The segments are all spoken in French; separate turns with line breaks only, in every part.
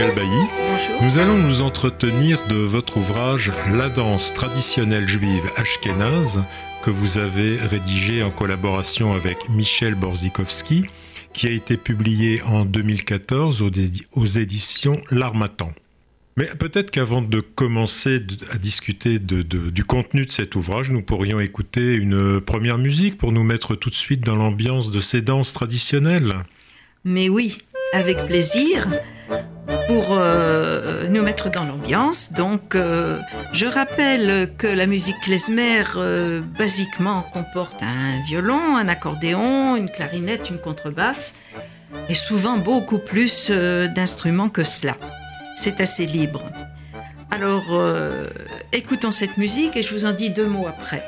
Daniel Bailly.
Bonjour.
Nous allons nous entretenir de votre ouvrage La danse traditionnelle juive ashkénaze que vous avez rédigé en collaboration avec Michel Borzikowski, qui a été publié en 2014 aux, édi- aux éditions L'Armatan. Mais peut-être qu'avant de commencer à discuter de- de- du contenu de cet ouvrage, nous pourrions écouter une première musique pour nous mettre tout de suite dans l'ambiance de ces danses traditionnelles.
Mais oui, avec plaisir, pour euh, nous mettre dans l'ambiance. Donc, euh, je rappelle que la musique klezmer, euh, basiquement, comporte un violon, un accordéon, une clarinette, une contrebasse, et souvent beaucoup plus d'instruments que cela. C'est assez libre. Alors, écoutons cette musique et je vous en dis deux mots après.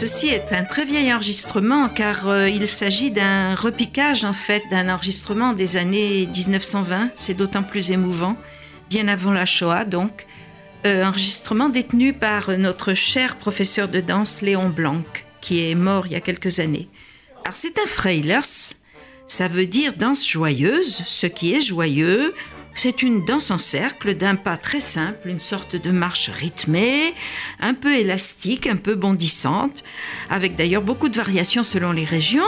Ceci est un très vieil enregistrement car euh, il s'agit d'un repiquage en fait d'un enregistrement des années 1920. C'est d'autant plus émouvant, bien avant la Shoah donc. Euh, enregistrement détenu par notre cher professeur de danse Léon Blanc, qui est mort il y a quelques années. Alors c'est un Freilers, ça veut dire danse joyeuse, ce qui est joyeux. C'est une danse en cercle d'un pas très simple, une sorte de marche rythmée, un peu élastique, un peu bondissante, avec d'ailleurs beaucoup de variations selon les régions.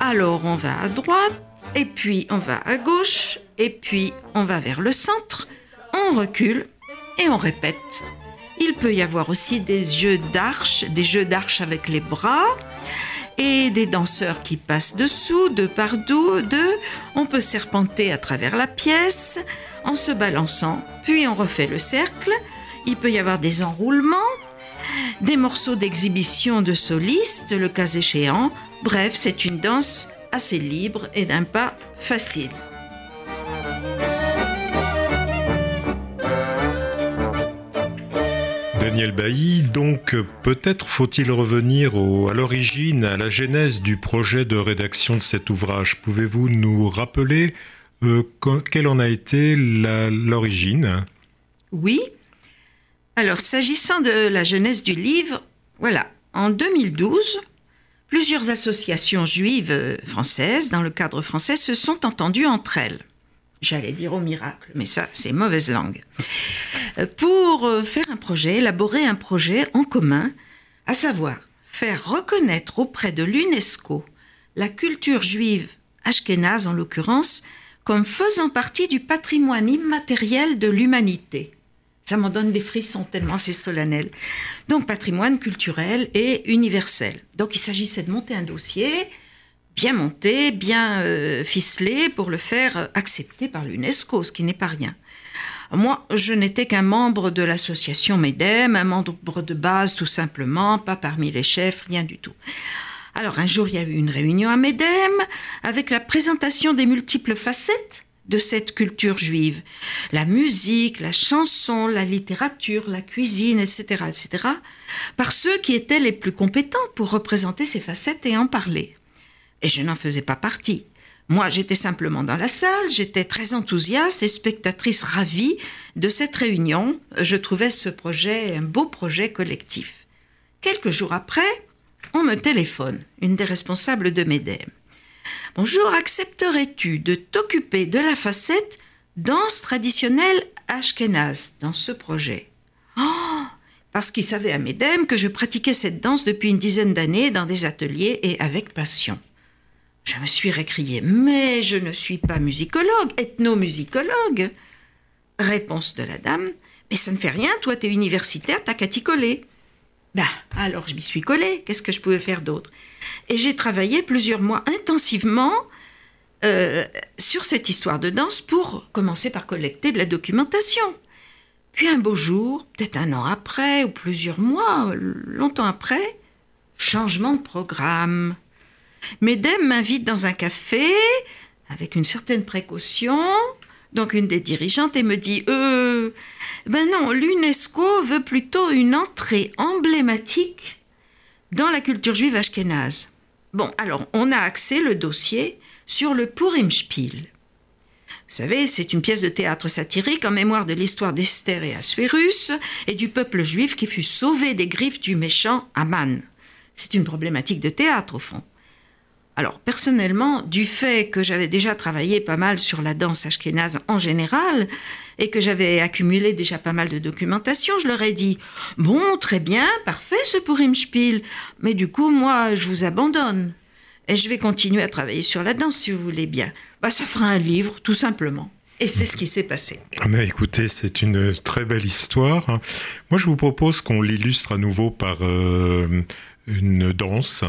Alors on va à droite, et puis on va à gauche, et puis on va vers le centre, on recule et on répète. Il peut y avoir aussi des jeux d'arche, des jeux d'arche avec les bras et des danseurs qui passent dessous, deux par deux, deux. On peut serpenter à travers la pièce en se balançant, puis on refait le cercle. Il peut y avoir des enroulements, des morceaux d'exhibition de solistes, le cas échéant. Bref, c'est une danse assez libre et d'un pas facile.
Daniel Bailly, donc peut-être faut-il revenir à l'origine, à la genèse du projet de rédaction de cet ouvrage. Pouvez-vous nous rappeler euh, quelle en a été l'origine?
Oui. Alors, s'agissant de la jeunesse du livre, voilà, en 2012, plusieurs associations juives euh, françaises, dans le cadre français, se sont entendues entre elles. J'allais dire au miracle, mais ça, c'est mauvaise langue. Pour euh, faire un projet, élaborer un projet en commun, à savoir faire reconnaître auprès de l'UNESCO la culture juive, ashkénaze en l'occurrence, comme faisant partie du patrimoine immatériel de l'humanité. Ça m'en donne des frissons tellement c'est solennel. Donc patrimoine culturel et universel. Donc il s'agissait de monter un dossier bien monté, bien euh, ficelé pour le faire euh, accepter par l'UNESCO, ce qui n'est pas rien. Moi, je n'étais qu'un membre de l'association MEDEM, un membre de base tout simplement, pas parmi les chefs, rien du tout. Alors un jour, il y a eu une réunion à MEDEM avec la présentation des multiples facettes de cette culture juive. La musique, la chanson, la littérature, la cuisine, etc., etc., par ceux qui étaient les plus compétents pour représenter ces facettes et en parler. Et je n'en faisais pas partie. Moi, j'étais simplement dans la salle, j'étais très enthousiaste et spectatrice ravie de cette réunion. Je trouvais ce projet un beau projet collectif. Quelques jours après, on me téléphone, une des responsables de MEDEM. Bonjour, accepterais-tu de t'occuper de la facette danse traditionnelle ashkénaze dans ce projet? Oh Parce qu'ils savaient à MEDEM que je pratiquais cette danse depuis une dizaine d'années dans des ateliers et avec passion. Je me suis récriée Mais je ne suis pas musicologue, ethnomusicologue. Réponse de la dame Mais ça ne fait rien, toi t'es universitaire, t'as qu'à t'y. Ben, alors je m'y suis collée, qu'est-ce que je pouvais faire d'autre? Et j'ai travaillé plusieurs mois intensivement euh, sur cette histoire de danse pour commencer par collecter de la documentation. Puis un beau jour, peut-être un an après, ou plusieurs mois, longtemps après, changement de programme. Medem m'invite dans un café avec une certaine précaution. Donc une des dirigeantes et me dit euh, ben non, l'UNESCO veut plutôt une entrée emblématique dans la culture juive ashkénaze. Bon, alors on a axé le dossier sur le Purim Spiel. savez, c'est une pièce de théâtre satirique en mémoire de l'histoire d'Esther et Assuérus et du peuple juif qui fut sauvé des griffes du méchant Aman. C'est une problématique de théâtre au fond. Alors personnellement, du fait que j'avais déjà travaillé pas mal sur la danse ashkénaze en général et que j'avais accumulé déjà pas mal de documentation, je leur ai dit Bon, très bien, parfait ce Purimspiel, mais du coup, moi, je vous abandonne. Et je vais continuer à travailler sur la danse si vous voulez bien. Bah, ça fera un livre, tout simplement. Et c'est ce qui s'est passé.
Mais écoutez, c'est une très belle histoire. Moi, je vous propose qu'on l'illustre à nouveau par euh, une danse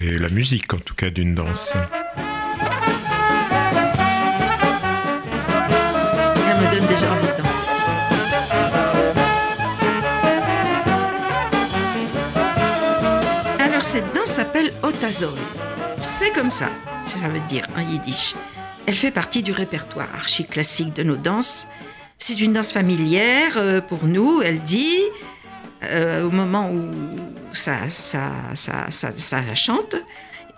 et la musique en tout cas d'une danse.
Elle me donne déjà envie de danser. Alors cette danse s'appelle Otazoy. C'est comme ça, ça veut dire en yiddish. Elle fait partie du répertoire archi-classique de nos danses. C'est une danse familière euh, pour nous, elle dit, euh, au moment où ça, ça, ça, ça, chante,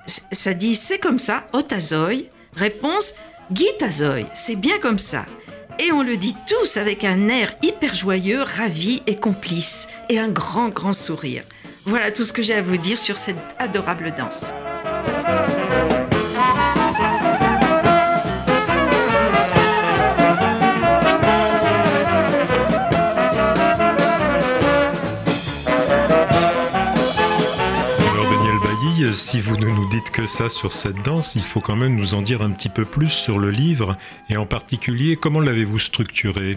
ça dit c'est comme ça, otazoy. Réponse, guitazoy, c'est bien comme ça. Et on le dit tous avec un air hyper joyeux, ravi et complice, et un grand, grand sourire. Voilà tout ce que j'ai à vous dire sur cette adorable danse.
Si vous ne nous dites que ça sur cette danse, il faut quand même nous en dire un petit peu plus sur le livre et en particulier comment l'avez-vous structuré?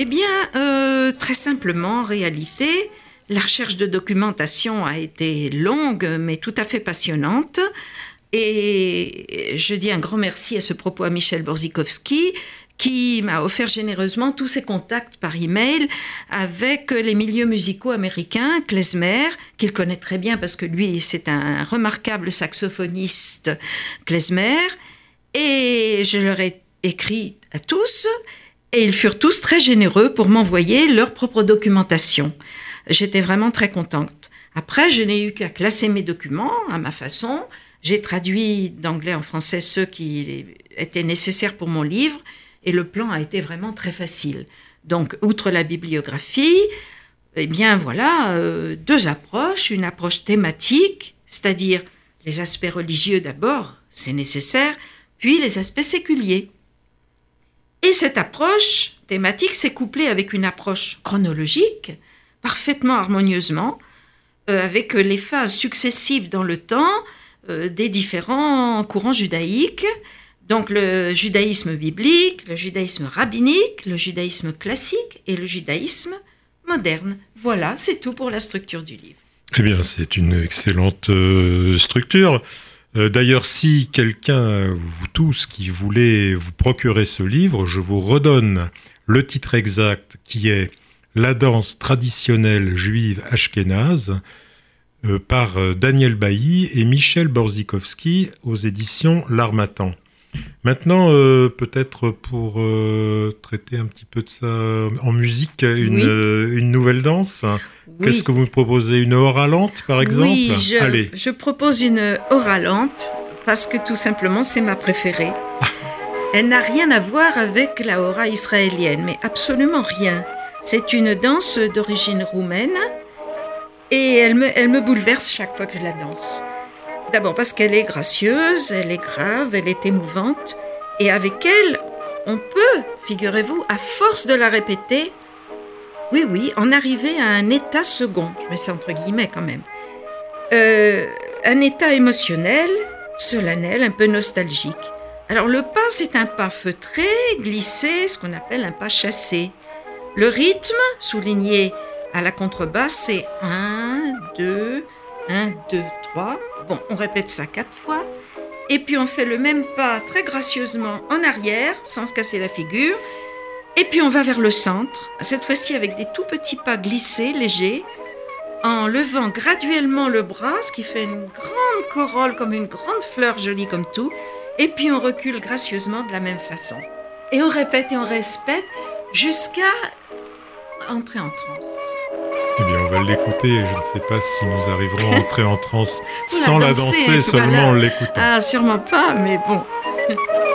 Eh bien, euh, très simplement, en réalité, la recherche de documentation a été longue mais tout à fait passionnante. Et je dis un grand merci à ce propos à Michel Borzikowski qui m'a offert généreusement tous ses contacts par email avec les milieux musicaux américains, klezmer, qu'il connaît très bien parce que lui, c'est un remarquable saxophoniste klezmer. Et je leur ai écrit à tous et ils furent tous très généreux pour m'envoyer leur propre documentation. J'étais vraiment très contente. Après, je n'ai eu qu'à classer mes documents à ma façon. J'ai traduit d'anglais en français ceux qui étaient nécessaires pour mon livre et le plan a été vraiment très facile. Donc, outre la bibliographie, eh bien voilà, euh, deux approches. Une approche thématique, c'est-à-dire les aspects religieux d'abord, c'est nécessaire, puis les aspects séculiers. Et cette approche thématique s'est couplée avec une approche chronologique, parfaitement harmonieusement, euh, avec les phases successives dans le temps euh, des différents courants judaïques, donc le judaïsme biblique, le judaïsme rabbinique, le judaïsme classique et le judaïsme moderne. Voilà, c'est tout pour la structure du livre.
Eh bien, c'est une excellente euh, structure. Euh, d'ailleurs, si quelqu'un, vous tous, qui voulez vous procurer ce livre, je vous redonne le titre exact qui est La danse traditionnelle juive ashkénaze euh, par Daniel Bailly et Michel Borzikowski aux éditions L'Armatan. Maintenant, euh, peut-être pour euh, traiter un petit peu de ça en musique, une, euh, nouvelle danse. Qu'est-ce que vous me proposez Une oralante, par exemple
Oui, je, je propose une oralante parce que tout simplement, c'est ma préférée. Elle n'a rien à voir avec la hora israélienne, mais absolument rien. C'est une danse d'origine roumaine et elle me, elle me bouleverse chaque fois que je la danse. D'abord parce qu'elle est gracieuse, elle est grave, elle est émouvante, et avec elle, on peut, figurez-vous, à force de la répéter, oui, oui, en arriver à un état second, je mets ça entre guillemets quand même, euh, un état émotionnel, solennel, un peu nostalgique. Alors le pas, c'est un pas feutré, glissé, ce qu'on appelle un pas chassé. Le rythme, souligné à la contrebasse, c'est 1, 2, 1, 2, 3. Bon, on répète ça quatre fois. Et puis on fait le même pas très gracieusement en arrière, sans se casser la figure. Et puis on va vers le centre, cette fois-ci avec des tout petits pas glissés, légers, en levant graduellement le bras, ce qui fait une grande corolle comme une grande fleur jolie comme tout. Et puis on recule gracieusement de la même façon. Et on répète et on répète jusqu'à entrer en transe.
Eh bien, on va l'écouter et je ne sais pas si nous arriverons à entrer en transe sans la danser, seulement en l'écoutant.
Ah, sûrement pas, mais bon.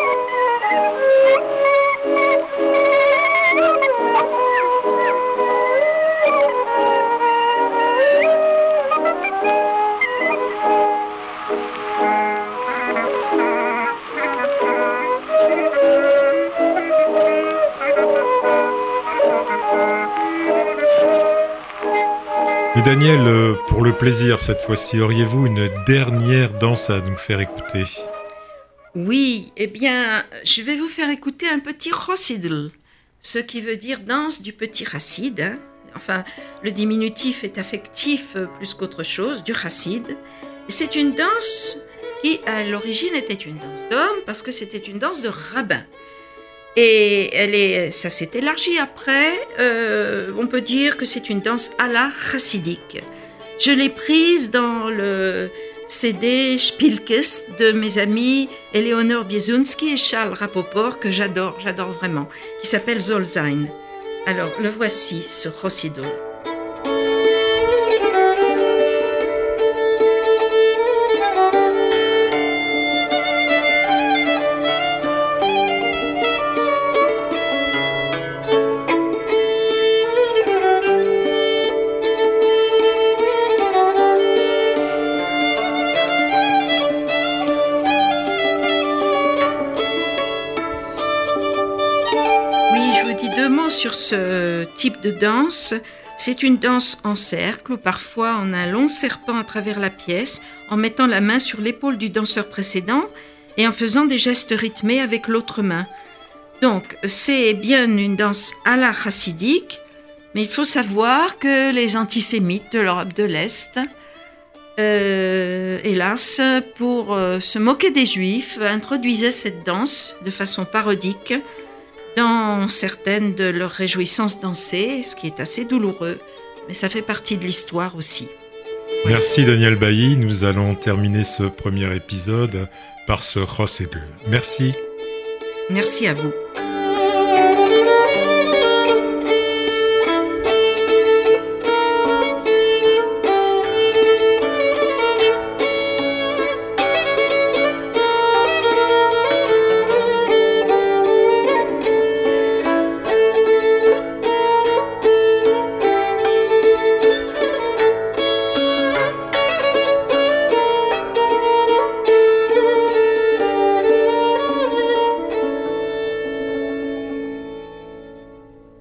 Daniel, euh, pour le plaisir cette fois-ci, auriez-vous une dernière danse à nous faire écouter?
Oui, eh bien, je vais vous faire écouter un petit rossidl, ce qui veut dire danse du petit racide. Hein. Enfin, le diminutif est affectif euh, plus qu'autre chose, du racide. C'est une danse qui, à l'origine, était une danse d'homme parce que c'était une danse de rabbin. Et elle est, ça s'est élargi après. Euh, on peut dire que c'est une danse à la chassidique. Je l'ai prise dans le CD Spielkes de mes amis Eleonore Biesunski et Charles Rapoport, que j'adore, j'adore vraiment, qui s'appelle Zolzain. Alors, le voici, ce Rossidol. De danse. C'est une danse en cercle où parfois a un long serpent à travers la pièce en mettant la main sur l'épaule du danseur précédent et en faisant des gestes rythmés avec l'autre main. Donc c'est bien une danse à la chassidique, mais il faut savoir que les antisémites de l'Europe de l'Est, euh, hélas, pour euh, se moquer des juifs, introduisaient cette danse de façon parodique dans certaines de leurs réjouissances dansées, ce qui est assez douloureux, mais ça fait partie de l'histoire aussi.
Merci Daniel Bailly, nous allons terminer ce premier épisode par ce Rossebul. Merci.
Merci à vous.